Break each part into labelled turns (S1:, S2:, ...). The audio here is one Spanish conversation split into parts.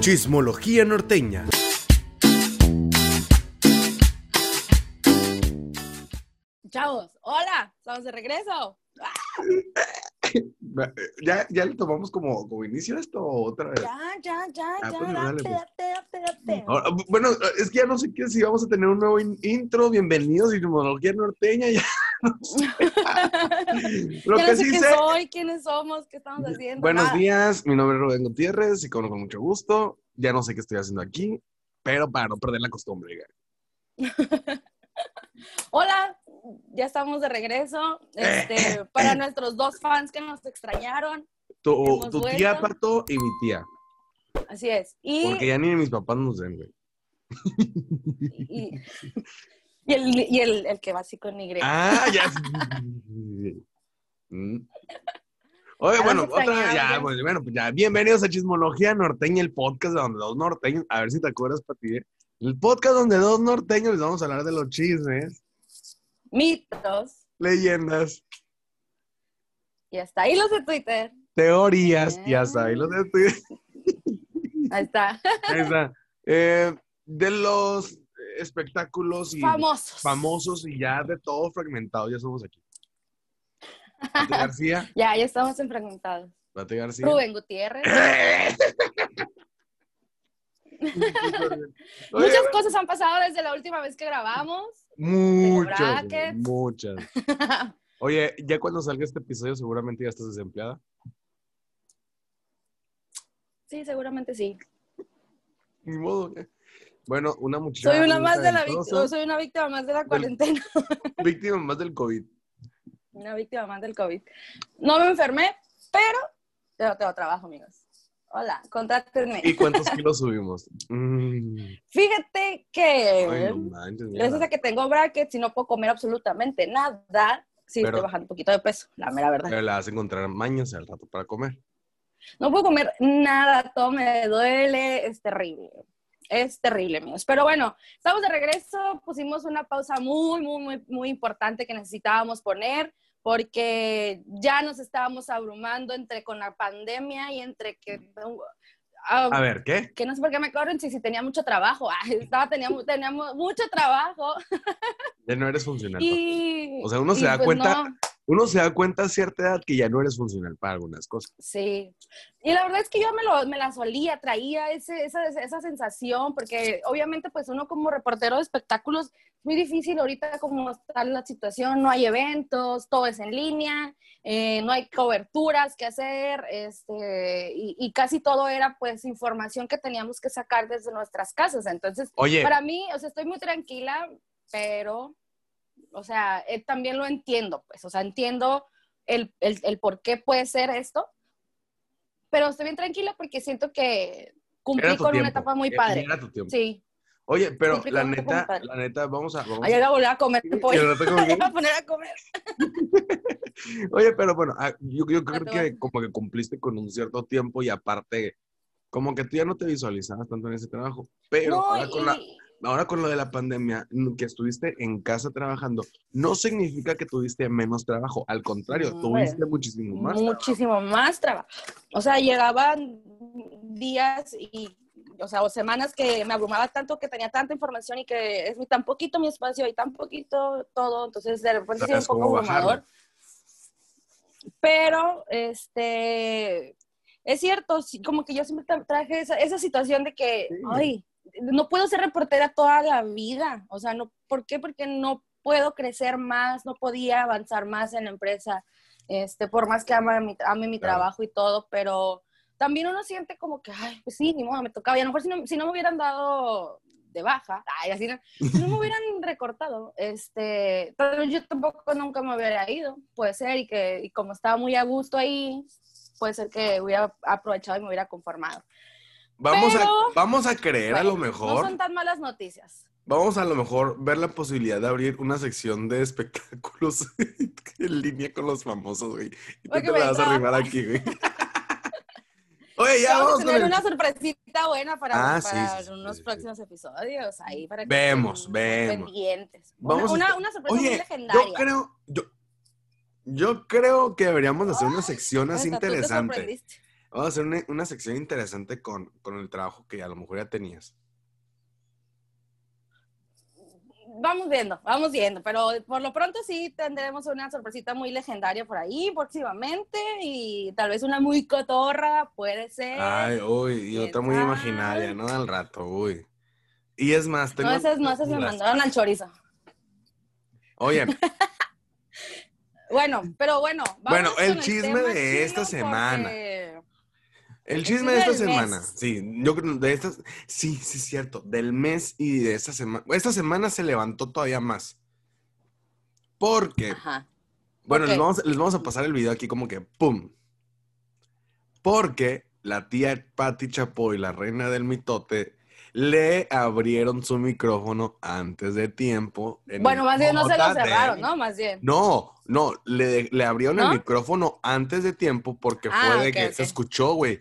S1: Chismología norteña.
S2: Chavos, hola, estamos de regreso.
S3: ¿Ya, ya le tomamos como, como inicio esto otra vez?
S2: Ya, ya, ya,
S3: Ah,
S2: ya,
S3: pues,
S2: date,
S3: pues.
S2: date, date, date.
S3: Ahora, bueno, es que ya no sé qué, si vamos a tener un nuevo in- intro. Bienvenidos a Chismología norteña. Ya no sé. Lo
S2: Yo
S3: que
S2: no sé
S3: sí sé.
S2: soy, quiénes somos, qué estamos haciendo.
S3: Buenos
S2: nada.
S3: días, mi nombre es Rubén Gutiérrez y con, con mucho gusto. Ya no sé qué estoy haciendo aquí, pero para no perder la costumbre.
S2: Hola, ya estamos de regreso. Este, para nuestros dos fans que nos extrañaron,
S3: Tu, tu tía. Pato y mi tía.
S2: así es. Y,
S3: Porque ya ni mis papás nos ven, güey.
S2: y, y el, y el, el que va así con Y.
S3: Ah, ya. Mm. Oye,
S2: Ya
S3: bueno, otra vez, ya, pues, bueno, pues ya, bienvenidos a Chismología Norteña, el podcast de donde dos norteños, a ver si te acuerdas, Pati, ¿eh? el podcast donde dos norteños les vamos a hablar de los chismes,
S2: Mitos.
S3: leyendas,
S2: Y hasta ahí los de Twitter.
S3: teorías, y hasta ahí los de
S2: Ahí está.
S3: Ahí está. Eh, de los espectáculos y
S2: Famosos.
S3: famosos y ya de todo fragmentado, ya somos aquí. García,
S2: Ya, ya estamos enfragmentados.
S3: Pati García.
S2: Rubén Gutiérrez. Muchas cosas han pasado desde la última vez que grabamos.
S3: Muchas, muchas. Oye, ya cuando salga este episodio seguramente ya estás desempleada.
S2: Sí, seguramente sí.
S3: Ni modo. ¿eh? Bueno, una muchacha.
S2: Soy una más de la víctima, soy una víctima más de la cuarentena,
S3: víctima más del COVID.
S2: una víctima más del COVID. No me enfermé, pero tengo trabajo, amigos. Hola, contrátenme.
S3: ¿Y cuántos kilos subimos? Mm,
S2: Fíjate que
S3: ay, no manches,
S2: gracias a que tengo brackets y no puedo comer absolutamente nada, sí
S3: Pero-
S2: estoy bajando un poquito de peso, la mera verdad.
S3: Pero le vas a encontrar maños al rato para comer.
S2: No puedo comer nada, todo me duele, es terrible. Es terrible, amigos. Pero bueno, estamos de regreso, pusimos una pausa muy, muy, muy, muy importante que necesitábamos poner porque ya nos estábamos abrumando entre con la pandemia y entre que... ah,
S3: A ver, ¿qué?
S2: que no sé por qué me corren si, si tenía mucho trabajo. Ay, estaba, teníamos, teníamos mucho trabajo.
S3: Ya no eres funcional.
S2: Y,
S3: O sea, uno se da
S2: pues
S3: cuenta-
S2: no.
S3: Uno se da cuenta a cierta edad que ya no eres funcional para algunas cosas.
S2: Sí. Y la verdad es que yo me, lo, me la solía, traía ese, esa, esa sensación, porque obviamente pues uno como reportero de espectáculos es muy difícil ahorita como está la situación, no hay eventos, todo es en línea, eh, no hay coberturas que hacer, este, y, y casi todo era pues información que teníamos que sacar desde nuestras casas. Entonces,
S3: Oye,
S2: para mí, o sea, estoy muy tranquila, pero, o sea, eh, también lo entiendo, pues, o sea, entiendo el, el, el por qué puede ser esto, pero estoy bien tranquila porque siento que cumplí con
S3: tiempo.
S2: una etapa muy
S3: Ya-
S2: padre.
S3: era tu tiempo.
S2: Sí.
S3: Oye, pero
S2: Cumplí
S3: la neta, la neta, vamos a... Vamos
S2: Ahí voy a volver a comer
S3: Y
S2: pollo.
S3: que-
S2: voy a poner a comer.
S3: Oye, pero bueno, ah, yo, yo creo que como que cumpliste con un cierto tiempo y aparte, como que tú ya no te visualizabas tanto en ese trabajo. Pero
S2: No,
S3: ahora, con la,
S2: y-
S3: ahora con lo de la pandemia, que estuviste en casa trabajando, no significa que tuviste menos trabajo. Al contrario,
S2: No,
S3: tuviste muchísimo más. trabajo.
S2: muchísimo más trabajo. O sea, llegaban días y, o sea, o semanas que me abrumaba tanto, que tenía tanta información y que es tan poquito mi espacio y tan poquito todo, entonces de repente sí un poco abrumador. Pero, este, es cierto, como que yo siempre tra- traje esa, esa situación de que,
S3: Sí.
S2: ay, no puedo ser reportera toda la vida. O sea, no, ¿por qué? Porque no puedo crecer más, no podía avanzar más en la empresa, este, por más que ame mi, ame mi
S3: Claro.
S2: trabajo y todo, pero también uno siente como que, ay, pues sí, ni modo, me tocaba. Y a lo mejor si no, si no me hubieran dado de baja, ay, así no, si no me hubieran recortado, este, pero yo tampoco nunca me hubiera ido, puede ser, y que y como estaba muy a gusto ahí, puede ser que hubiera aprovechado y me hubiera conformado.
S3: Vamos,
S2: Pero-
S3: a, vamos a creer a lo mejor,
S2: No son tan malas noticias.
S3: vamos a lo mejor ver la posibilidad de abrir una sección de espectáculos en línea con los famosos, güey. Y tú te la vas a arribar aquí, güey. Oye, ya
S2: vamos,
S3: vamos
S2: a tener una sorpresita buena para,
S3: Ah,
S2: para
S3: sí, sí,
S2: unos
S3: sí,
S2: próximos episodios ahí para que
S3: Vemos,
S2: estén
S3: vemos.
S2: pendientes.
S3: Vamos
S2: una, una, sorpresa muy legendaria.
S3: yo creo, yo, yo creo que deberíamos de hacer una sección así
S2: Hasta tú te
S3: interesante. Vamos a hacer una, una sección interesante con, con el trabajo que a lo mejor ya tenías.
S2: Vamos viendo, vamos viendo, pero por lo pronto sí tendremos una sorpresita muy legendaria por ahí próximamente y tal vez una muy cotorra, puede ser.
S3: Ay, uy, y
S2: ¿Quién
S3: otra muy imaginaria, ¿no? Al rato, uy. Y es más, tengo...
S2: no, esas, no, esas me mandaron al chorizo.
S3: Oye,
S2: Bueno, pero bueno.
S3: Bueno,
S2: vámonos
S3: el chisme de esta semana.
S2: porque-
S3: el chisme de esta semana.
S2: mes.
S3: Sí, yo creo de estas... Sí, sí es cierto. Del mes y de esta semana. Esta semana se levantó todavía más. Porque...
S2: Ajá.
S3: Bueno, les,
S2: Ok.
S3: vamos, les vamos a pasar el video aquí como que ¡pum! Porque la tía Patti Chapoy, la reina del mitote, le abrieron su micrófono antes de tiempo. en
S2: Bueno,
S3: el
S2: más bien no se lo
S3: de-
S2: cerraron, ¿no? Más bien.
S3: No, no, le, le abrieron
S2: ¿No?
S3: el micrófono antes de tiempo porque
S2: Ah,
S3: fue de que se escuchó, güey.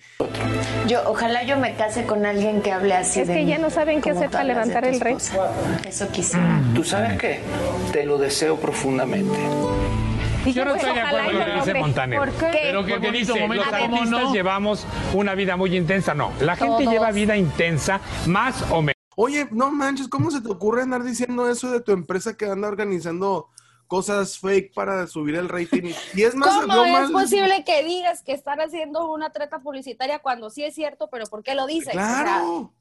S4: Yo, ojalá yo me case con alguien que hable así
S5: Es
S4: de
S5: que
S4: mí,
S5: ya no saben qué hacer
S4: tú
S5: para levantar el rey.
S4: Eso quisiera.
S6: ¿Tú sabes qué? Te lo deseo profundamente.
S5: Dije,
S7: Yo no
S5: pues,
S7: estoy de acuerdo con lo que dice. Montaner.
S5: ¿Por qué?
S7: Pero que
S8: bonito
S7: dice,
S8: momento,
S7: los
S8: ¿cómo
S7: artistas
S8: no?
S7: llevamos una vida muy intensa. No, la gente
S2: Todos.
S7: lleva vida intensa más o menos.
S3: Oye, no manches, ¿cómo se te ocurre andar diciendo eso de tu empresa que anda organizando cosas fake para subir el rating? Y es más,
S2: ¿Cómo es posible que digas que están haciendo una treta publicitaria cuando sí es cierto, pero ¿por qué lo dices? O sea,
S3: Claro.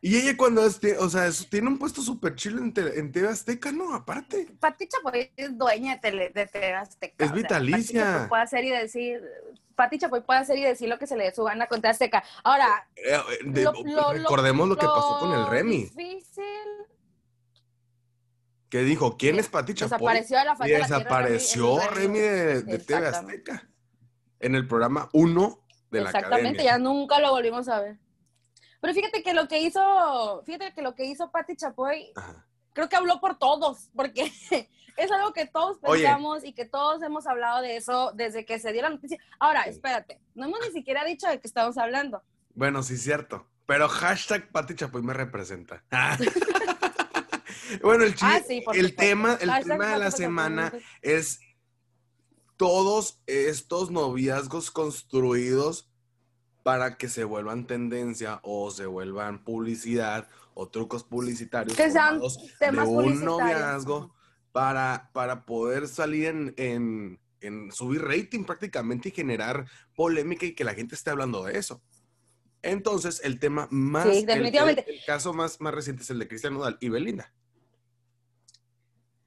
S3: y ella cuando es, o sea, es- tiene un puesto súper chido en, te- en TV Azteca, ¿no? Aparte.
S2: Pati Chapoy es dueña de, tele, de TV Azteca.
S3: Es
S2: o sea,
S3: vitalicia.
S2: Pati Chapoy puede hacer y decir, Pati Chapoy puede hacer y decir lo que se le dé su gana con TV Azteca. Ahora,
S3: Eh, eh, de-
S2: lo- lo-
S3: recordemos lo, que pasó con el Remy,
S2: difícil,
S3: que dijo, ¿quién es Pati Chapoy?
S2: desapareció de la faz
S3: Y
S2: de la tierra
S3: desapareció
S2: Remy
S3: de, de TV
S2: Exactamente.
S3: Azteca. En el programa 1 de la
S2: Exactamente,
S3: academia.
S2: ya nunca lo volvimos a ver. Pero fíjate que lo que hizo, fíjate que lo que hizo Pati Chapoy,
S3: Ajá.
S2: creo que habló por todos, porque es algo que todos
S3: Oye.
S2: pensamos y que todos hemos hablado de eso desde que se dio la noticia. Ahora, espérate, no hemos ni siquiera dicho de qué estamos hablando.
S3: Bueno, sí, cierto. Pero hashtag Pati Chapoy me representa. bueno, el,
S2: Ah, sí,
S3: el tema, el
S2: Hashtag
S3: tema de la semana es todos estos noviazgos construidos para que se vuelvan tendencia o se vuelvan publicidad o trucos publicitarios
S2: Que sean temas
S3: de un noviazgo para, para poder salir en, en- en subir rating prácticamente y generar polémica y que la gente esté hablando de eso. Entonces, el tema más,
S2: Sí,
S3: el-
S2: definitivamente.
S3: El, el caso más, más reciente es el de Cristian Nodal y Belinda.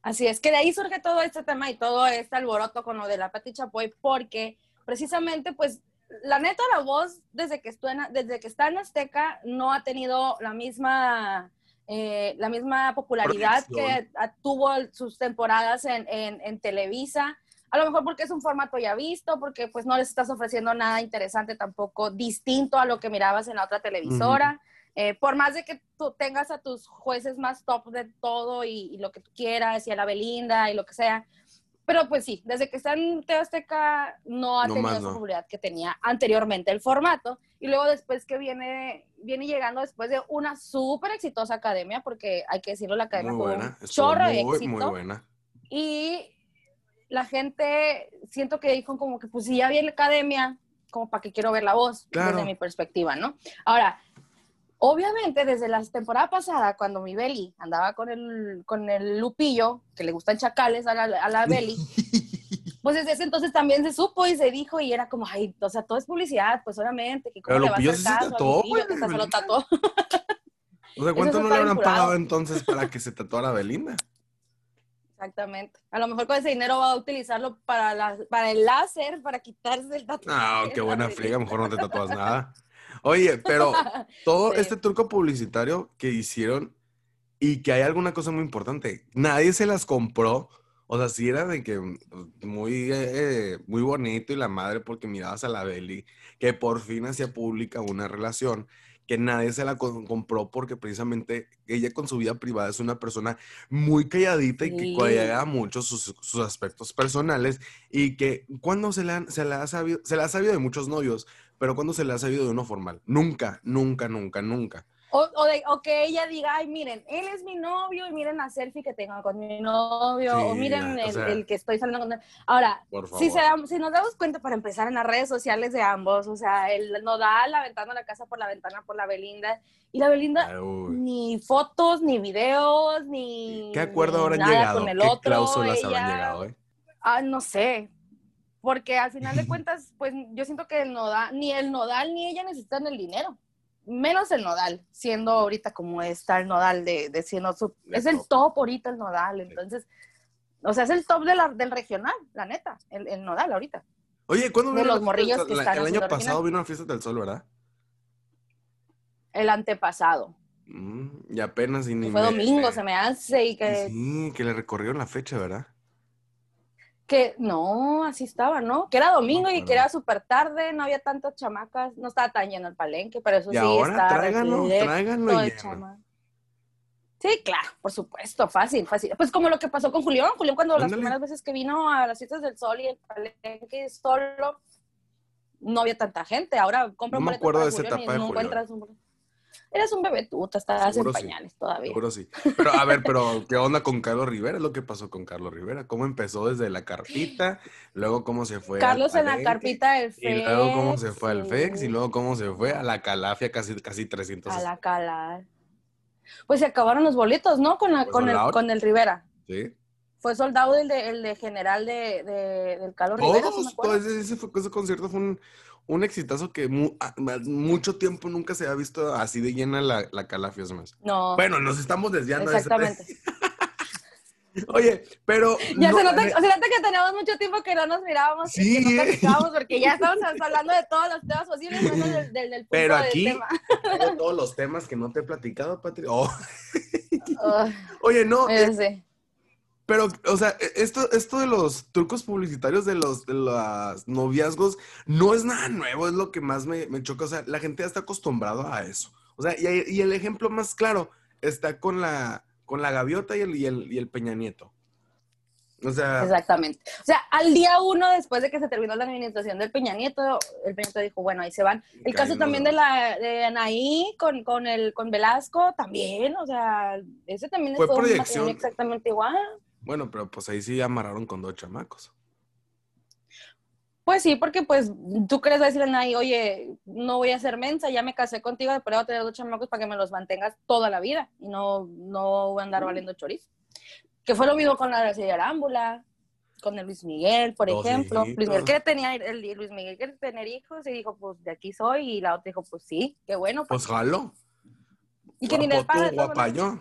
S2: Así es que de ahí surge todo este tema y todo este alboroto con lo de la Pati Chapoy, porque precisamente, pues, la neta, la voz, desde que, en- desde que está en Azteca, no ha tenido la misma, eh, la misma popularidad que a- tuvo sus temporadas en, en- en Televisa. A lo mejor porque es un formato ya visto, porque pues no les estás ofreciendo nada interesante tampoco, distinto a lo que mirabas en la otra televisora. Eh, por más de que tú tengas a tus jueces más top de todo y, y lo que tú quieras, y a la Belinda y lo que sea. Pero pues sí, desde que está en TV Azteca no ha
S3: No
S2: tenido
S3: más,
S2: esa
S3: no.
S2: popularidad que tenía anteriormente el formato. Y luego después que viene, viene llegando después de una súper exitosa academia, porque hay que decirlo, la academia
S3: Muy buena.
S2: un
S3: Estuvo
S2: chorro de
S3: muy,
S2: éxito.
S3: muy buena.
S2: Y la gente, siento que dijo como que, pues si ya vi la academia, como para que quiero ver la voz,
S3: Claro.
S2: desde mi perspectiva, ¿no? Ahora, obviamente desde la temporada pasada, cuando mi Beli andaba con el, con el Lupillo, que le gustan chacales a la, a la Beli, pues desde ese entonces también se supo y se dijo y era como, ay, o sea, todo es publicidad, pues obviamente, que cómo
S3: Pero
S2: le va a hacer a
S3: tatuó,
S2: que hasta se lo tatuó.
S3: O sea, ¿cuánto no le habrán pagado entonces para que se tatuara Belinda?
S2: Exactamente. A lo mejor con ese dinero va a utilizarlo para, la, para el láser, para quitarse el tatuaje.
S3: Ah, qué buena friega, mejor no te tatúas nada. Oye, pero todo
S2: Sí.
S3: este truco publicitario que hicieron y que hay alguna cosa muy importante, nadie se las compró. O sea, sí era de que mm, muy, eh, muy bonito y la madre porque mirabas a la Beli, que por fin hacía pública una relación, que nadie se la co- compró porque precisamente ella con su vida privada es una persona muy calladita y que cuida mucho sus, sus aspectos personales y que cuando se han- se le ha sabido, se le ha sabido de muchos novios, pero cuando se le ha sabido de uno formal, nunca, nunca, nunca, nunca.
S2: O, o, de- o que ella diga, ay, miren, él es mi novio y miren la selfie que tengo con mi novio, o miren
S3: o
S2: el,
S3: sea-
S2: el que estoy saliendo con él. Ahora, si, se si nos damos cuenta para empezar en las redes sociales de ambos, o sea, el Nodal aventando la casa por la ventana por la Belinda, y la Belinda
S3: Ay,
S2: ni fotos, ni videos, ni
S3: ¿Qué acuerdo habrán llegado?
S2: con el
S3: ¿Qué
S2: otro.
S3: cláusulas habrán llegado, eh?
S2: Ah, no sé. Porque al final de cuentas, pues yo siento que el nodal, ni el nodal ni ella necesitan el dinero. Menos el nodal, siendo ahorita como está el nodal de, de siendo su-
S3: El
S2: es el
S3: top.
S2: ahorita el nodal. Entonces, o sea, es el top de la- del regional, la neta, el, el nodal ahorita.
S3: Oye, ¿cuándo
S2: de
S3: vino
S2: los morrillos que
S3: La-
S2: están
S3: El año pasado vino la Fiesta del Sol, ¿verdad?
S2: El antepasado.
S3: Mm, y apenas y ni
S2: fue
S3: me-
S2: domingo, se me hace, y que,
S3: Sí, que le recorrieron la fecha, ¿verdad?
S2: Que no, así estaba, ¿no? Que era domingo y
S3: acuerdo.
S2: que era súper tarde, no había tantas chamacas, no estaba tan lleno el palenque, pero eso
S3: Y
S2: sí
S3: ahora
S2: estaba
S3: tráiganlo, tráiganlo y
S2: Sí, claro, por supuesto, fácil, fácil. Pues como lo que pasó con Julián, Julián cuando las
S3: Ándale.
S2: primeras veces que vino a las fiestas del sol y el palenque solo, no había tanta gente. Ahora compra
S3: No
S2: un boleto para
S3: de
S2: Julián y no encuentras un boleto. Eres un bebé tú, te estabas en
S3: sí.
S2: pañales todavía.
S3: Seguro sí. Pero a ver, pero ¿qué onda con Carlos Rivera? Lo que pasó con Carlos Rivera. ¿Cómo empezó desde la carpita? Luego cómo se fue. al
S2: Carlos en la carpita del FEX.
S3: Y luego cómo se fue al. FEX y luego cómo se fue a la Calafia casi, casi 300.
S2: A la calar. Pues se acabaron los boletos, ¿no? Con, la-
S3: ¿Fue
S2: con, el,
S3: out?
S2: con el Rivera.
S3: Sí.
S2: Fue soldado el de, el de general de, de- del Carlos Rivera, ¿sí me
S3: Todos, todo ese, ese fue- ese concierto fue un, un exitazo que mu- mucho tiempo nunca se había visto así de llena la, la Calafia, es más.
S2: No,
S3: Bueno, nos estamos desviando de ese
S2: exactamente.
S3: Oye, pero.
S2: Ya
S3: no,
S2: se, nota,
S3: la-
S2: se nota que tenemos mucho tiempo que no nos mirábamos
S3: Sí,
S2: y que no
S3: eh.
S2: platicábamos porque ya estamos hablando de todos los temas posibles, menos del, del, del punto
S3: Pero
S2: del
S3: aquí-
S2: tema.
S3: Tengo todos los temas que no te he platicado, Patri. Oh,
S2: Ay,
S3: Oye, no. Pero, o sea, e, esto, esto de los trucos publicitarios de los de los noviazgos no es nada nuevo, es lo que más me, me choca. O sea, la gente ya está acostumbrada a eso. O sea, y, y el ejemplo más claro está con la, con la gaviota y el, y el, y el Peña Nieto. O sea,
S2: Exactamente. O sea, al día uno, después de que se terminó la administración del Peña Nieto, el Peña Nieto dijo, bueno, ahí se van. El caso también
S3: de-
S2: la de Anaí con, con, el, con Velasco, también, o sea, ese también
S3: Fue proyección.
S2: exactamente igual.
S3: Bueno, pero pues ahí sí amarraron con dos chamacos.
S2: Pues sí, porque pues tú quieres decirle a Anaí, oye, no voy a ser mensa, ya me casé contigo, pero voy a tener dos chamacos para que me los mantengas toda la vida y no, no voy a andar valiendo chorizo. Que fue lo mismo con la Gracia Arámbula, con el Luis Miguel, por
S3: Dos
S2: ejemplo.
S3: hijitos.
S2: Luis Miguel quiere tener, el, Luis Miguel quiere tener hijos y dijo, pues de aquí soy, y la otra dijo, pues sí, qué bueno.
S3: Pues jalo.
S2: y que ni le paga. de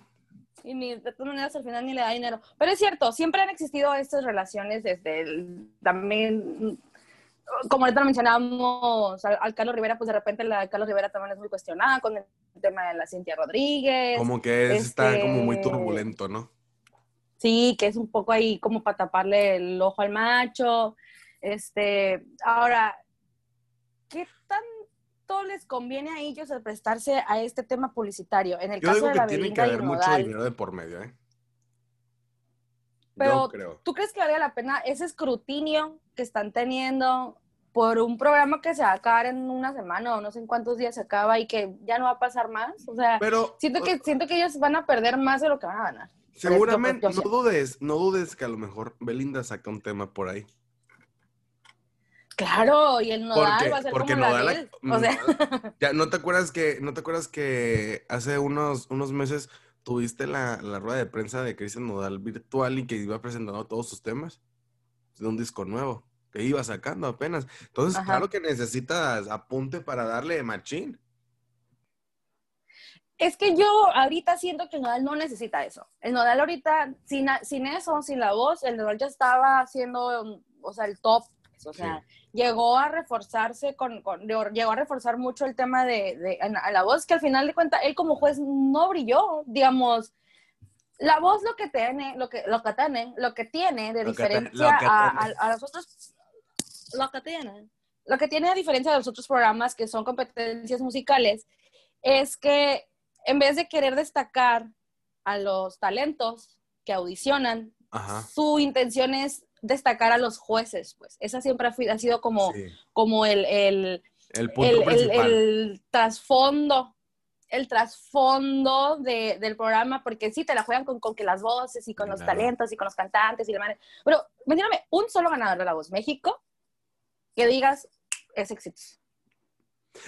S2: Y ni, de todas maneras al final ni le da dinero. Pero es cierto, siempre han existido estas relaciones desde el, también, como ahorita lo mencionábamos, al, al Carlos Rivera, pues de repente la de Carlos Rivera también es muy cuestionada con el tema de la Cintia Rodríguez.
S3: Como que es- está
S2: este-
S3: como muy turbulento, ¿no?
S2: Sí, que es un poco ahí como para taparle el ojo al macho. Este, ahora, ¿qué tanto les conviene a ellos el prestarse a este tema publicitario? En el
S3: Yo
S2: caso
S3: digo
S2: de
S3: que
S2: la
S3: tiene que haber mucho dinero de por medio, ¿eh?
S2: Pero
S3: creo.
S2: ¿Tú crees que valga la pena ese escrutinio que están teniendo por un programa que se va a acabar en una semana o no sé en cuántos días se acaba y que ya no va a pasar más? O sea,
S3: Pero
S2: siento que, siento que ellos van a perder más de lo que van a ganar.
S3: seguramente,
S2: yo
S3: no dudes, no dudes que a lo mejor Belinda saca un tema por ahí.
S2: Claro, y el nodal
S3: Porque,
S2: va a ser
S3: porque
S2: como la
S3: Nodal-
S2: él. O sea,
S3: Nodal- ya, ¿no te acuerdas que, no te acuerdas que hace unos, unos meses tuviste la, la rueda de prensa de Cristian Nodal virtual y que iba presentando todos sus temas de un disco nuevo que iba sacando apenas? Entonces,
S2: Ajá.
S3: claro que necesitas apunte para darle machín.
S2: es que yo ahorita siento que el nodal no necesita eso. El nodal ahorita, sin, sin eso, sin la voz, el nodal ya estaba haciendo, o sea, el top. O sea, llegó a reforzarse con, con- llegó a reforzar mucho el tema de, de en- a la voz, que al final de cuentas, él como juez no brilló, digamos. La voz lo que tiene, lo que, lo que tiene, lo que tiene de
S3: Lo
S2: diferencia a,
S3: tiene.
S2: a- a los otros, lo que tiene, lo que tiene a diferencia de los otros programas que son competencias musicales, es que en vez de querer destacar a los talentos que audicionan,
S3: Ajá.
S2: su intención es destacar a los jueces, pues. Esa siempre ha, sido como,
S3: Sí.
S2: como el, el,
S3: El punto
S2: el- el- trasfondo el trasfondo de- del programa, porque sí, te la juegan con, con que las voces y con los talentos y con los cantantes y demás. Pero, mencióname un solo ganador de La Voz México que digas es exitoso.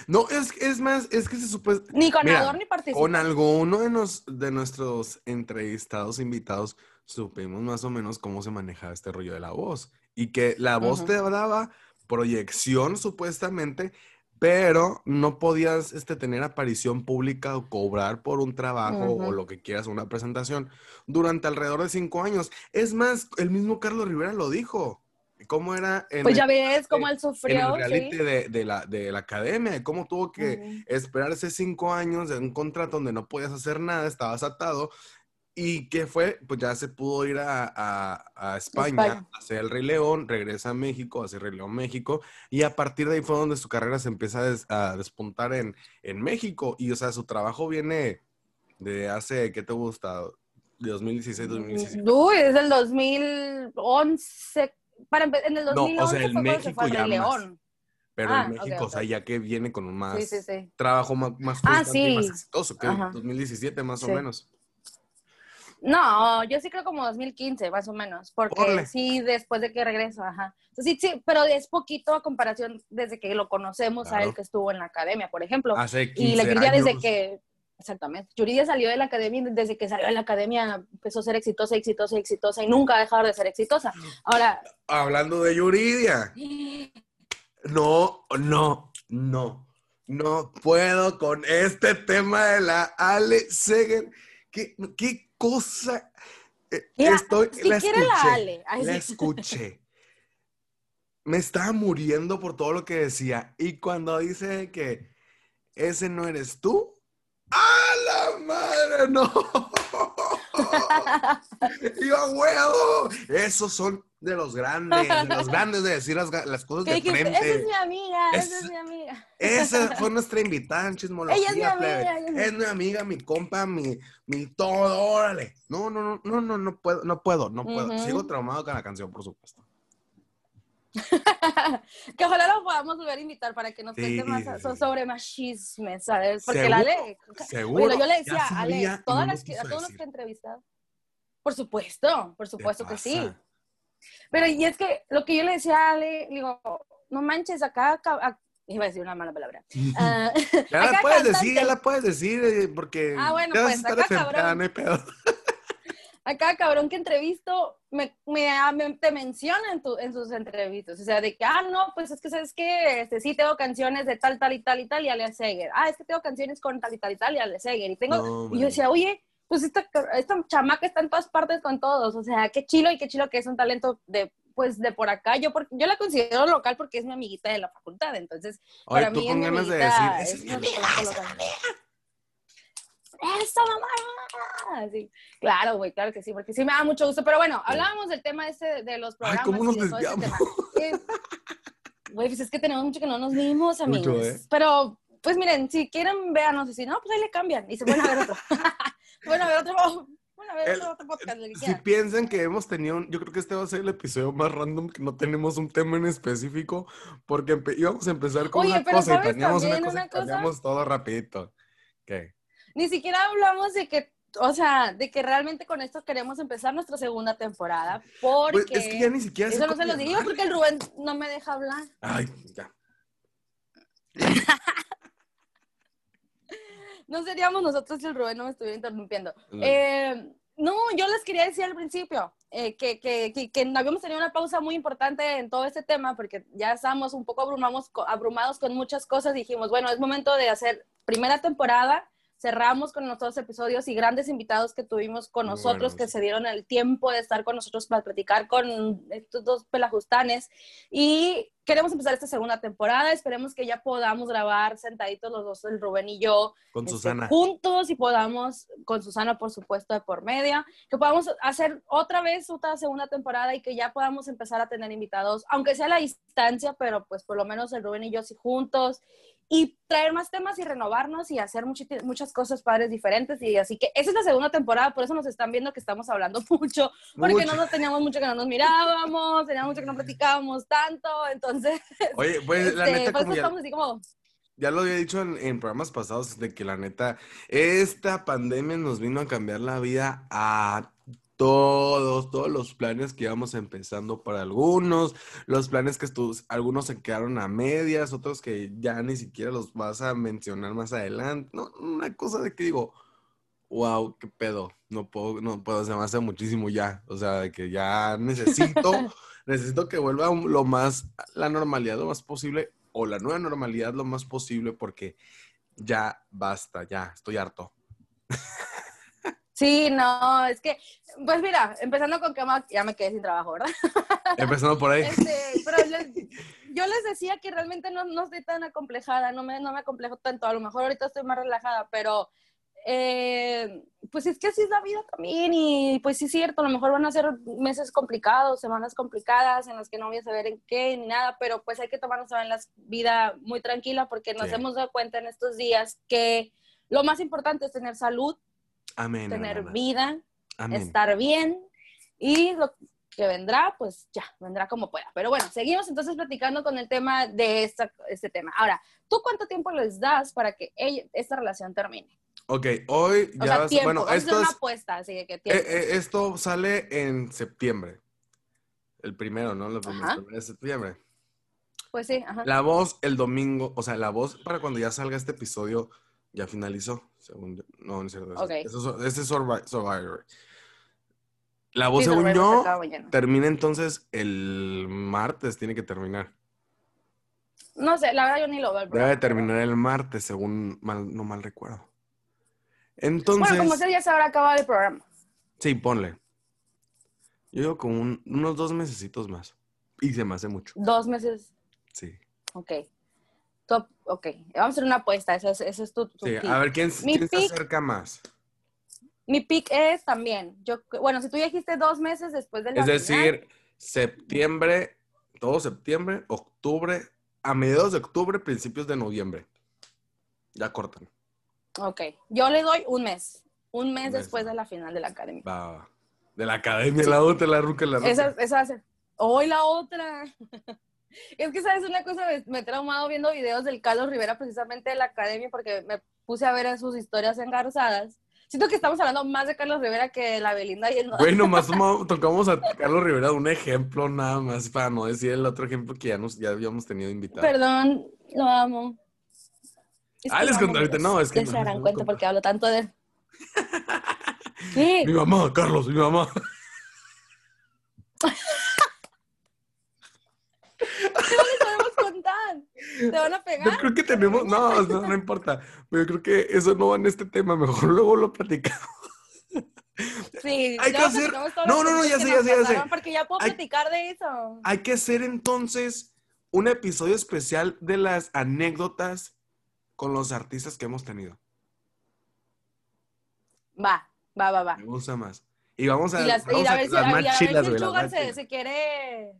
S3: No, es, es más, es que se supone...
S2: Ni ganador ni participante.
S3: Con alguno de, nos- de nuestros entrevistados invitados supimos más o menos cómo se manejaba este rollo de la voz. Y que la voz
S2: Ujú.
S3: te daba proyección supuestamente, pero no podías este, tener aparición pública o cobrar por un trabajo o
S2: Ujú.
S3: lo que quieras, una presentación, durante alrededor de cinco años. Es más, el mismo Carlos Rivera lo dijo. ¿Cómo era en
S2: Pues
S3: el-
S2: ya ves cómo él
S3: en
S2: sufrió.
S3: el reality
S2: sí.
S3: de, de la, de la academia, de cómo tuvo que
S2: Ujú.
S3: esperarse cinco años de un contrato donde no podías hacer nada, estabas atado. Y que fue, pues ya se pudo ir a, a- a España,
S2: España.
S3: a hacer el Rey León, regresa a México, a hacer Rey León México, y a partir de ahí fue donde su carrera se empieza a, des- a despuntar en, en México. Y o sea, su trabajo viene de hace, ¿qué te gusta? De 2016, 2017.
S2: Uy, es del 2011. Para en el
S3: No, o
S2: 2011
S3: sea, en
S2: fue cuando se
S3: México
S2: fue
S3: ya
S2: Rey. León.
S3: Pero
S2: Ah,
S3: en México, o
S2: ok.
S3: sea, ya que viene con un más
S2: Sí, sí, sí.
S3: trabajo más, más
S2: Ah,
S3: más exitoso que el 2017 más o menos.
S2: No, yo sí creo como 2015, más o menos, porque sí, después de que regreso, ajá. Entonces, sí, sí, pero es poquito a comparación desde que lo conocemos a él que estuvo en la academia, por ejemplo.
S3: Hace 15
S2: y la Yuridia desde
S3: años.
S2: que, exactamente, Yuridia salió de la academia, y desde que salió de la academia empezó a ser exitosa, exitosa, exitosa y nunca ha dejado de ser exitosa. Ahora,
S3: Hablando de Yuridia. No, no, no. No puedo con este tema de la Ale Seger. ¿Qué, qué cosa? Eh,
S2: ¿Qué-
S3: Estoy,
S2: qué
S3: la
S2: quiere la
S3: escuché,
S2: Ale? Ay,
S3: la
S2: sí.
S3: escuché. Me estaba muriendo por todo lo que decía. Y cuando dice que ese no eres tú, ¡a la madre! ¡No! ¡Yo huevo! Esos son de los grandes, de los grandes de decir las, cosas
S2: ¿qué
S3: de
S2: dijiste?
S3: frente.
S2: Esa es mi amiga, esa
S3: Es-
S2: mi amiga.
S3: Esa fue nuestra invitada en Chismología,
S2: Ella es mi amiga,
S3: plebe.
S2: ella es mi-
S3: Es mi amiga, mi compa, mi, mi todo, órale. No, no, no, no, no, no puedo, no puedo, no puedo. Sigo traumado con la canción, por supuesto.
S2: que ojalá lo podamos volver a invitar para que nos
S3: Sí,
S2: cuente más
S3: sí,
S2: so-
S3: sí.
S2: sobre más chismes, ¿sabes? Porque
S3: ¿Seguro?
S2: la Ale,
S3: Seguro.
S2: bueno, yo le decía,
S3: sabía
S2: Ale, todas
S3: no
S2: las que, a todos los que he entrevistado. Por supuesto, por
S3: ¿Qué
S2: supuesto que sí. Pero y es que lo que yo le decía a Ale, digo, no manches, acá, acá- ac- iba a decir una mala palabra. Ah,
S3: Ya la
S2: acá
S3: puedes decir, ya
S2: cantante-
S3: la puedes decir, eh, porque
S2: Ah, bueno,
S3: ya vas a
S2: pues,
S3: estar
S2: acá, cabrón.
S3: no hay pedo.
S2: A cada cabrón que entrevisto me, me, me- te menciona en, tu- en sus entrevistas. O sea, de que, ah, no, pues es que, ¿sabes qué? Este, sí tengo canciones de tal, tal y tal y tal y Ale Seger. Ah, es que tengo canciones con tal y tal y tal y Ale Seger. Y, tengo,
S3: No,
S2: y yo decía, oye, pues esta, esta chamaca está en todas partes con todos. O sea, qué chilo y qué chilo que es un talento de pues de por acá, yo por- yo la considero local porque es mi amiguita de la facultad, entonces
S3: Oye,
S2: para
S3: tú
S2: mí
S3: con
S2: es
S3: ganas de decir, esa es mi amiga, es mi
S2: local. ¡Eso, mamá! Sí, claro, güey, claro que sí, porque sí me da mucho gusto. Pero bueno, hablábamos del tema este de, los
S3: Ay,
S2: programas.
S3: ¿cómo nos
S2: ese
S3: desviamos?
S2: Güey, pues es que tenemos mucho que no nos vimos, amigos.
S3: Mucho, ¿eh?
S2: Pero, pues miren, si quieren, véanos y si no, pues ahí le cambian. Y se pueden a ver otro. bueno, a ver otro. Bueno, a ver
S3: El-
S2: otro, podcast,
S3: Si piensan que hemos tenido, un- yo creo que este va a ser el episodio más random que no tenemos un tema en específico, porque íbamos a empezar con
S2: Oye,
S3: una cosa y
S2: ¿sabes
S3: planeamos una cosa y
S2: una cosa?
S3: todo rapidito. ¿Qué?
S2: Ni siquiera hablamos de que, o sea, de que realmente con esto queremos empezar nuestra segunda temporada. Porque.
S3: Pues, es que ya ni siquiera
S2: Eso no se los digo porque el Rubén no me deja hablar.
S3: Ay, ya.
S2: No seríamos nosotros si el Rubén no me estuviera interrumpiendo. Eh, no, yo les quería decir al principio eh, que, que, que, que habíamos tenido una pausa muy importante en todo este tema porque ya estábamos un poco abrumamos, abrumados con muchas cosas. Dijimos, bueno, es momento de hacer primera temporada. Cerramos con los dos episodios y grandes invitados que tuvimos con
S3: Muy
S2: nosotros
S3: buenos.
S2: que se dieron el tiempo de estar con nosotros para platicar con estos dos pelajustanes. Y queremos empezar esta segunda temporada. Esperemos que ya podamos grabar sentaditos los dos, el Rubén y yo,
S3: Con
S2: este,
S3: Susana.
S2: juntos y podamos, con Susana por supuesto de por media, que podamos hacer otra vez otra segunda temporada y que ya podamos empezar a tener invitados, aunque sea a la distancia, pero pues por lo menos el Rubén y yo sí juntos y traer más temas y renovarnos y hacer muchas cosas padres diferentes y así que esa es la segunda temporada, por eso nos están viendo que estamos hablando mucho, porque
S3: Mucho.
S2: no nos teníamos mucho que no nos mirábamos, teníamos mucho que no platicábamos tanto, entonces
S3: Oye, pues la
S2: este,
S3: neta, como ya,
S2: estamos así como
S3: ya lo había dicho en, en programas pasados, de que la neta, esta pandemia nos vino a cambiar la vida a todos, todos los planes que íbamos empezando para algunos, los planes que algunos se quedaron a medias, otros que ya ni siquiera los vas a mencionar más adelante. No, una cosa de que digo, wow, qué pedo, no puedo, no puedo, se me hace muchísimo ya, o sea, de que ya necesito, necesito que vuelva lo más, la normalidad lo más posible, o la nueva normalidad lo más posible, porque ya basta, ya, estoy harto.
S2: Sí, no, es que, pues mira, empezando con que ya me quedé sin trabajo, ¿verdad?
S3: Empezando por ahí.
S2: Este, pero les- yo les decía que realmente no, no estoy tan acomplejada, no me, no me acomplejo tanto, a lo mejor ahorita estoy más relajada, pero eh, pues es que así es la vida también y pues sí es cierto, a lo mejor van a ser meses complicados, semanas complicadas en las que no voy a saber en qué ni nada, pero pues hay que tomarnos en la vida muy tranquila porque nos
S3: Sí.
S2: hemos dado cuenta en estos días que lo más importante es tener salud,
S3: Amén.
S2: tener
S3: hermana.
S2: vida,
S3: Amén.
S2: estar bien y lo que vendrá, pues ya, vendrá como pueda. Pero bueno, seguimos entonces platicando con el tema de esta, este tema. Ahora, ¿tú cuánto tiempo les das para que ella- esta relación termine?
S3: Ok, hoy
S2: O
S3: ya,
S2: sea,
S3: vas-
S2: tiempo.
S3: bueno,
S2: Vamos a hacer
S3: esto
S2: una
S3: es,
S2: apuesta, así que
S3: eh,
S2: tiempo.
S3: eh, esto sale en septiembre. El primero, ¿no? El primer-
S2: Ajá.
S3: primero de septiembre.
S2: pues sí, ajá.
S3: La voz el domingo, o sea, la voz para cuando ya salga este episodio ya finalizó, según yo. No, no es cierto. ese-
S2: Ok.
S3: Eso, es- ese es Survi- Survivor. La voz,
S2: Sí,
S3: según yo, termina entonces el martes, tiene que terminar.
S2: No sé, la verdad yo ni lo veo. el
S3: Debe terminar el martes, según mal, no mal recuerdo. Entonces,
S2: Bueno, como sea, ya se habrá acabado el programa.
S3: sí, ponle. Yo digo como un- unos dos mesecitos más. Y se me hace mucho.
S2: Dos meses,
S3: Sí.
S2: ok. Top, ok, vamos a hacer una apuesta, ese es, tu, tu
S3: Sí,
S2: pick.
S3: a ver quién,
S2: Mi
S3: quién se acerca más.
S2: Mi pick es también, yo, bueno, si tú ya dijiste dos meses después de la
S3: Es decir, septiembre, todo septiembre, octubre, a mediados de octubre, principios de noviembre. Ya cortan.
S2: Ok, yo le doy un mes. Un mes
S3: Un mes,
S2: después de la final de la academia.
S3: Va, va, va. De la academia, la otra, la ruca, la ruca.
S2: Esa, esa va a ser. Hoy la otra. es que, ¿sabes? Una cosa, me, he traumado viendo videos del Carlos Rivera precisamente de la academia porque me puse a ver sus historias engarzadas. Siento que estamos hablando más de Carlos Rivera que de la Belinda y el
S3: nomás toma- tocamos a Carlos Rivera de un ejemplo nada más, para no decir el otro ejemplo que ya, nos, ya habíamos tenido invitado.
S2: Perdón, lo amo. Es
S3: Ah, les conté ahorita, no, es que no,
S2: se darán
S3: no,
S2: cuenta porque hablo tanto de él. ¿Qué?
S3: Mi mamá, Carlos, mi mamá.
S2: ¿Qué no les podemos contar? ¿Te van a
S3: Yo creo que tenemos, no, no, no importa, yo creo que eso no va en este tema, mejor luego lo platicamos.
S2: Sí,
S3: Hay que hacer- No, no, no, ya sé, ya sé, ya sé.
S2: Porque ya puedo
S3: Hay-
S2: platicar de eso.
S3: Hay que hacer entonces un episodio especial de las anécdotas con los artistas que hemos tenido.
S2: Va, va, va, va.
S3: Me gusta más. Y vamos a,
S2: Y, las, y
S3: vamos
S2: a
S3: a-
S2: ver si,
S3: las
S2: y a ver si el Sugar se, se quiere.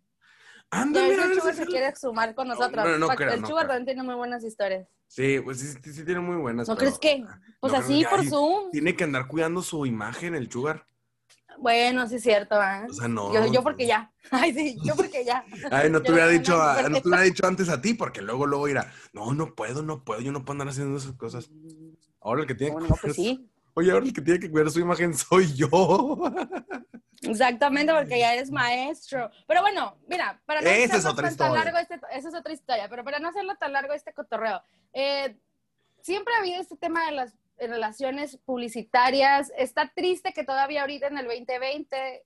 S3: Ándale,
S2: el Sugar se quiere sumar con nosotros.
S3: no, no
S2: Pa-
S3: creo,
S2: el Sugar también tiene muy buenas historias.
S3: Sí, pues sí, sí, sí tiene muy buenas.
S2: ¿No
S3: pero-
S2: crees que? Pues
S3: No,
S2: así, por Zoom.
S3: Tiene que andar cuidando su imagen, el Sugar.
S2: Bueno, sí es cierto, ¿ah?
S3: O sea, no.
S2: Yo, yo porque ya. Ay, sí, yo porque ya.
S3: Ay, no te hubiera dicho, a- no te hubiera dicho antes a ti, porque luego, luego irá. No, no puedo, no puedo, yo no puedo andar haciendo esas cosas. Ahora el que tiene
S2: Bueno,
S3: que
S2: no, pues sí.
S3: Oye, ahora el que tiene que cuidar su imagen soy yo.
S2: Exactamente, porque ya eres maestro. Pero bueno, mira, para no hacerlo tan, largo este, esa es otra historia, pero para no hacerlo tan largo este cotorreo, eh, siempre ha habido este tema de las relaciones publicitarias. Está triste que todavía ahorita en el 2020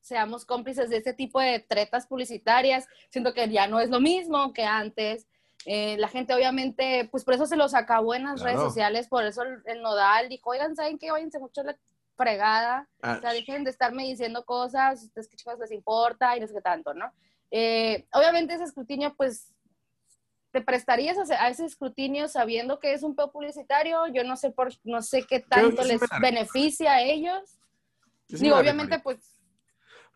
S2: seamos cómplices de este tipo de tretas publicitarias. Siento que ya no es lo mismo que antes. Eh, la gente obviamente, pues por eso se los acabó en las redes sociales, por eso el, el nodal dijo, oigan, ¿saben qué? Váyanse mucho a la fregada.
S3: Ah,
S2: O sea, dejen de estarme diciendo cosas, ustedes qué chicos les importa y no sé qué tanto, ¿no? Eh, obviamente ese escrutinio, pues, ¿te prestarías a, ese- escrutinio sabiendo que es un peo publicitario? Yo no sé por, no sé qué tanto les
S3: me
S2: beneficia a ellos. Digo,
S3: me
S2: obviamente, pues,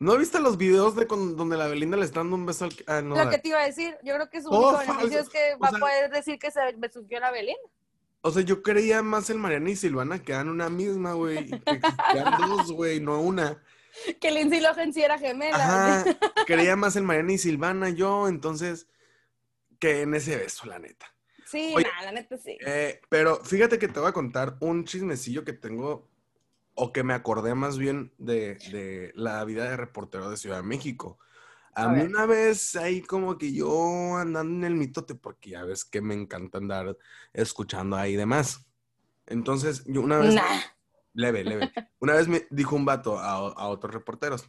S3: ¿No viste los videos de con- donde la Belinda le está dando un beso al... Ah, no,
S2: lo que te iba a decir, yo creo que su
S3: Oh,
S2: único beneficio es que
S3: o
S2: va
S3: sea-
S2: a poder decir que se besuqueó la Belén.
S3: O sea, yo creía más en Mariana y Silvana que eran una misma, güey. Que existían dos, güey, no una.
S2: Que Lindsay Lohan sí era gemela.
S3: Ajá. Creía más en Mariana y Silvana yo, entonces, que en ese beso, la neta.
S2: Sí,
S3: Oye,
S2: nah, la neta sí.
S3: Eh, pero fíjate que te voy a contar un chismecillo que tengo, o que me acordé más bien de, de la vida de reportero de Ciudad de México. A,
S2: A
S3: mí
S2: ver.
S3: una vez ahí como que yo andando en el mitote, porque ya ves que me encanta andar escuchando ahí demás. Entonces, yo una vez...
S2: Nah.
S3: Leve, leve. Una vez me dijo un vato a, a otros reporteros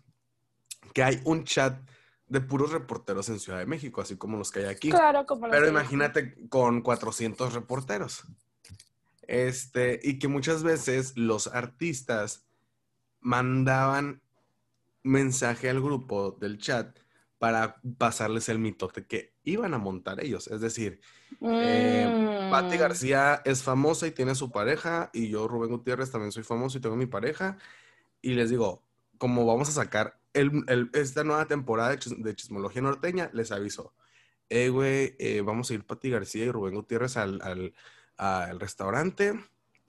S3: que hay un chat de puros reporteros en Ciudad de México, así como los que hay aquí.
S2: Claro, como
S3: Pero
S2: los-
S3: imagínate con 400 reporteros. Este, y que muchas veces los artistas mandaban mensaje al grupo del chat para pasarles el mitote que iban a montar ellos. Es decir, eh, Patti
S2: Mm.
S3: García es famosa y tiene su pareja, y yo, Rubén Gutiérrez, también soy famoso y tengo mi pareja. Y les digo, como vamos a sacar el- el- esta nueva temporada de, chis- de Chismología Norteña, les aviso. Eh, güey, eh, vamos a ir Patti García y Rubén Gutiérrez al, al- al restaurante,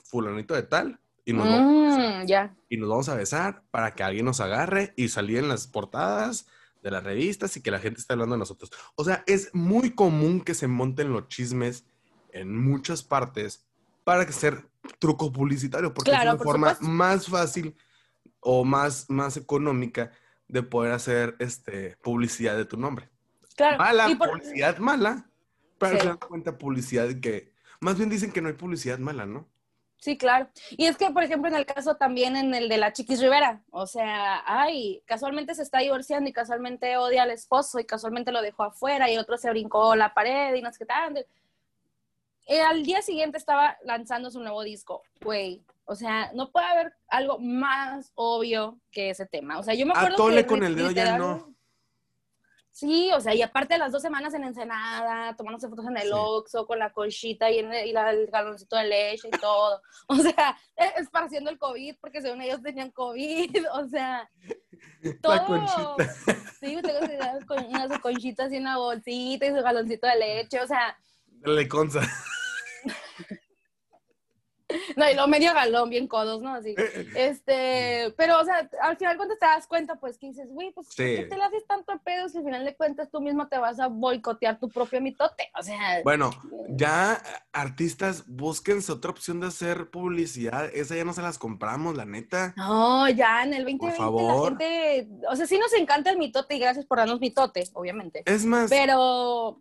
S3: fulanito de tal, y nos, vamos,
S2: Mm, ya.
S3: y nos vamos a besar para que alguien nos agarre y salir en las portadas de las revistas y que la gente esté hablando de nosotros. O sea, es muy común que se monten los chismes en muchas partes para hacer truco publicitario, porque
S2: Claro,
S3: es una
S2: por
S3: forma
S2: supuesto.
S3: más fácil o más, más económica de poder hacer este, publicidad de tu nombre.
S2: Claro.
S3: Mala,
S2: por-
S3: publicidad mala, pero
S2: Sí.
S3: se dan cuenta publicidad que, más bien dicen que no hay publicidad mala, ¿no?
S2: Sí, claro. Y es que, por ejemplo, en el caso también en el de la Chiquis Rivera, o sea, ay, casualmente se está divorciando y casualmente odia al esposo y casualmente lo dejó afuera y otro se brincó la pared y no sé qué tal. Eh, al día siguiente estaba lanzando su nuevo disco, güey. O sea, no puede haber algo más obvio que ese tema. O sea, yo me acuerdo
S3: Atole
S2: que
S3: con el dedo ya no.
S2: Sí, o sea, y aparte de las dos semanas en Ensenada, tomándose fotos en el
S3: Sí.
S2: Oxxo, con la colchita y, en el, y la- el galoncito de leche y todo. O sea, esparciendo el COVID, porque según ellos tenían COVID, o sea, todo.
S3: La conchita.
S2: Sí, tengo con- unas conchitas y una bolsita y su galoncito de leche, o sea,
S3: Le conza.
S2: no, y lo medio galón, bien codos, ¿no? Así. Este, pero, o sea, al final cuando te das cuenta, pues que dices, güey, pues, ¿por. ¿qué te le haces tanto pedo si al final de cuentas tú mismo te vas a boicotear tu propio mitote? O sea,
S3: Bueno, ya artistas, búsquense otra opción de hacer publicidad. Esa ya no se las compramos, la neta.
S2: no, ya en el 2020 la
S3: favor.
S2: gente, o sea, sí nos encanta el mitote y gracias por darnos mitote, obviamente.
S3: Es más,
S2: Pero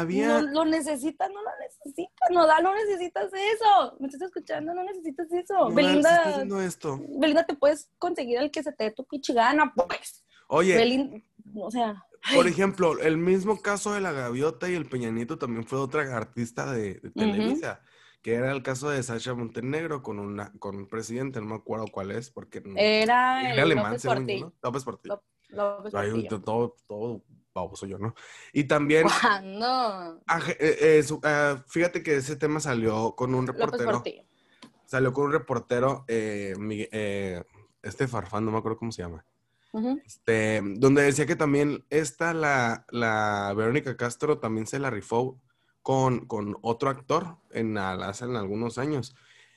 S3: había.
S2: no lo necesitas, no lo necesitas, no da, no necesitas eso. ¿Me estás escuchando? No necesitas eso.
S3: no,
S2: Belinda,
S3: haciendo esto.
S2: Belinda, te puedes conseguir el que se te dé tu pichigana, pues.
S3: Oye,
S2: Belinda, o sea,
S3: por ejemplo, el mismo caso de la gaviota y el Peñanito también fue otra artista de, de Televisa, que era el caso de Sasha Montenegro con, una, con un presidente, no me acuerdo cuál es, porque no-
S2: era
S3: era
S2: el
S3: alemán,
S2: López
S3: según yo,
S2: Portillo.
S3: ¿no? López Portillo.
S2: López Portillo.
S3: todo, todo baboso yo, ¿no? Y también,
S2: ¿Cuándo?
S3: Ángel- eh, eh, ah, fíjate que ese tema salió con un reportero. Salió con un reportero, eh, este Farfán, no me acuerdo cómo se llama. Este, donde decía que también esta, la, la Verónica Castro, también se la rifó con, con otro actor en, hace en algunos años.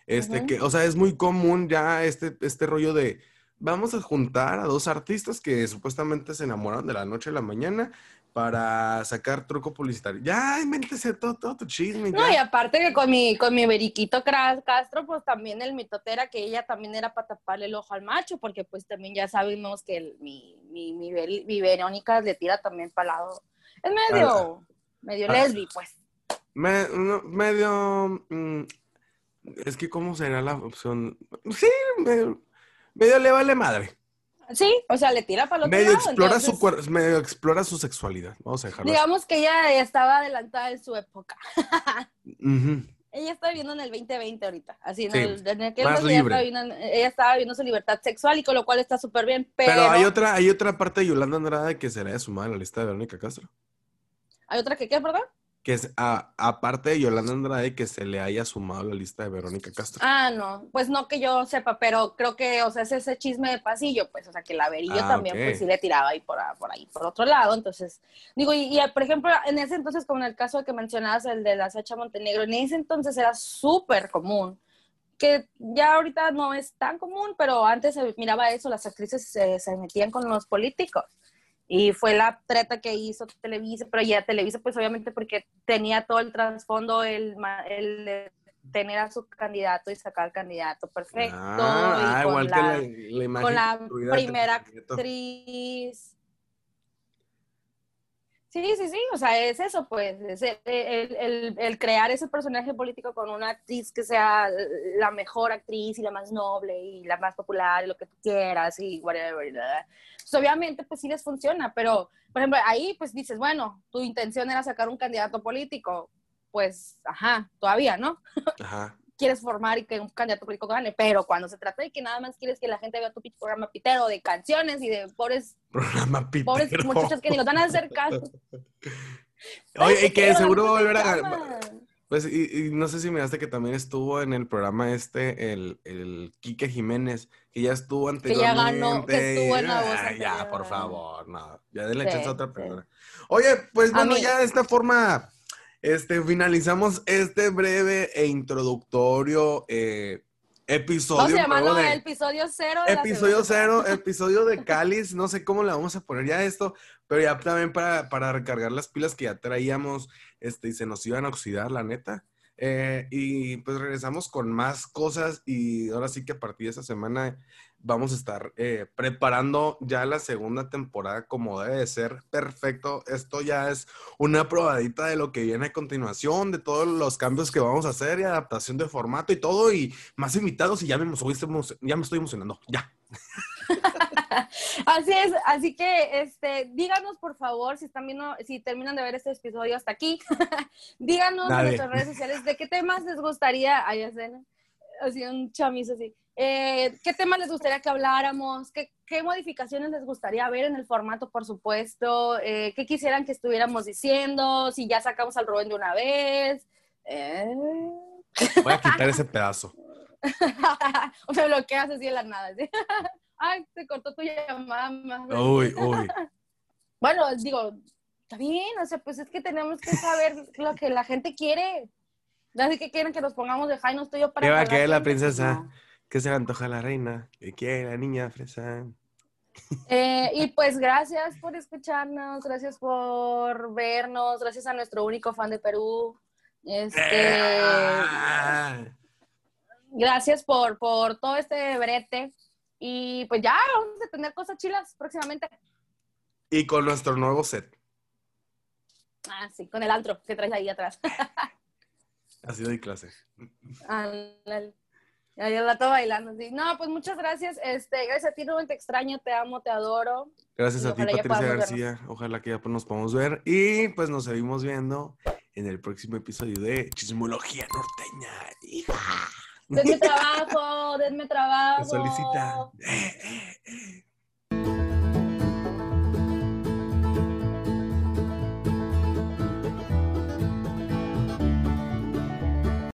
S3: Este, que, o sea, es muy común ya este, este rollo de vamos a juntar a dos artistas que supuestamente se enamoraron de la noche a la mañana para sacar truco publicitario. Ya, invéntese todo, todo tu chisme.
S2: No, y aparte que con mi, con mi Veriquito Castro, pues también el mitote era que ella también era para taparle el ojo al macho, porque pues también ya sabemos que el- mi, mi, mi, mi Verónica le tira también para lado. Es medio, medio
S3: ah.
S2: lesbi, pues.
S3: Me- no, medio. mm, es que, ¿cómo será la opción? Sí, medio, medio le vale madre.
S2: Sí, o sea, le tira para el otro
S3: Medio
S2: lado.
S3: explora, su,
S2: entonces,
S3: cuer- medio explora su sexualidad. Vamos a dejarlo. así.
S2: Digamos que ella estaba adelantada en su época. Ella está viviendo en el 2020 ahorita, así, en
S3: Sí,
S2: el, en aquel
S3: más
S2: ella estaba, viviendo, ella estaba viviendo su libertad sexual y con lo cual está súper bien, pero,
S3: Pero hay otra, hay otra parte de Yolanda Andrade que se le haya sumado a la lista de Verónica Castro.
S2: ¿Hay otra que qué, verdad?
S3: Que es, a- aparte de Yolanda Andrade, que se le haya sumado a la lista de Verónica Castro.
S2: Ah, no, pues no que yo sepa, pero creo que, o sea, es ese chisme de pasillo, pues, o sea, que la verillo
S3: Ah,
S2: también, pues sí le tiraba ahí por, a- por ahí, por otro lado, entonces, digo, y, y, por ejemplo, en ese entonces, como en el caso que mencionabas, el de la Sacha Montenegro, en ese entonces era súper común, que ya ahorita no es tan común, pero antes se miraba eso, las actrices se, se metían con los políticos. Y fue la treta que hizo Televisa, pero ya Televisa, pues obviamente porque tenía todo el trasfondo, el, el tener a su candidato y sacar al candidato perfecto.
S3: Ah,
S2: y con
S3: igual
S2: la,
S3: que la, la imagen
S2: con la primera actriz. Sí, sí, sí, o sea, es eso, pues, es el, el- el- crear ese personaje político con una actriz que sea la mejor actriz y la más noble y la más popular y lo que tú quieras y whatever. Pues obviamente, pues sí les funciona, pero, por ejemplo, ahí pues dices, bueno, tu intención era sacar un candidato político, pues, ajá, todavía, ¿no?
S3: Ajá.
S2: Quieres formar y que un candidato político gane, pero cuando se trata de que nada más quieres que la gente vea tu programa pitero de canciones y de pobres,
S3: Programa pitero.
S2: pobres muchachos que ni los van a hacer caso.
S3: Oye, y que seguro va a
S2: ¿cómo
S3: volver a. Pues, y, y no sé si miraste que también estuvo en el programa este, el, el Quique Jiménez, que ya estuvo
S2: ya
S3: anteriormente.
S2: ganó, que estuvo en La Voz
S3: Ay, Ya, por favor, no. Ya denle
S2: Sí,
S3: chance a otra
S2: sí.
S3: persona. Oye, pues bueno,
S2: mí-
S3: ya de esta forma, este, finalizamos este breve e introductorio eh, episodio.
S2: Vamos a llamarlo
S3: nuevo de-
S2: el episodio cero. de
S3: Episodio cero, episodio de Cáliz, no sé cómo le vamos a poner ya esto, pero ya también para, para recargar las pilas que ya traíamos este, y se nos iban a oxidar, la neta. Eh, y pues regresamos con más cosas y ahora sí que a partir de esta semana vamos a estar eh, preparando ya la segunda temporada como debe de ser. Perfecto, esto ya es una probadita de lo que viene a continuación, de todos los cambios que vamos a hacer y adaptación de formato y todo y más invitados y ya me, ya me estoy emocionando, ya.
S2: Así es, así que este, díganos por favor si están viendo, si terminan de ver este episodio hasta aquí, díganos
S3: Dale.
S2: en nuestras redes sociales de qué temas les gustaría, ay, así un chamizo así, Eh, qué temas les gustaría que habláramos, qué, qué modificaciones les gustaría ver en el formato, por supuesto, eh, qué quisieran que estuviéramos diciendo, si ya sacamos al Rubén de una vez. Eh...
S3: Voy a quitar ese pedazo.
S2: o me bloqueas así de la nada. ¿sí? Ay, se cortó tu llamada.
S3: Uy, uy.
S2: Bueno, digo, está bien, o sea, pues es que tenemos que saber lo que la gente quiere. Así que quieren que nos pongamos de high, no estoy yo para...
S3: ¿Qué va a querer la princesa?
S2: no.
S3: ¿Qué se le antoja a la reina? ¿Qué quiere la niña fresa?
S2: Eh, y pues gracias por escucharnos, gracias por vernos, gracias a nuestro único fan de Perú. Este,
S3: Ah.
S2: gracias por, por todo este brete. Y pues ya, vamos a tener cosas chilas próximamente.
S3: Y con nuestro nuevo set.
S2: Ah, sí, con el altro que traes ahí atrás.
S3: Ha sido de clase.
S2: Ya yo la estoy bailando. No, pues muchas gracias. Este, gracias a ti, Rubén, te extraño, te amo, te adoro.
S3: Gracias
S2: Y
S3: a ti, Patricia García. Ojalá que ya nos podamos ver. Y pues nos seguimos viendo en el próximo episodio de Chismología Norteña. Hija.
S2: Denme trabajo, denme trabajo.
S3: Te solicita. Eh, eh, eh.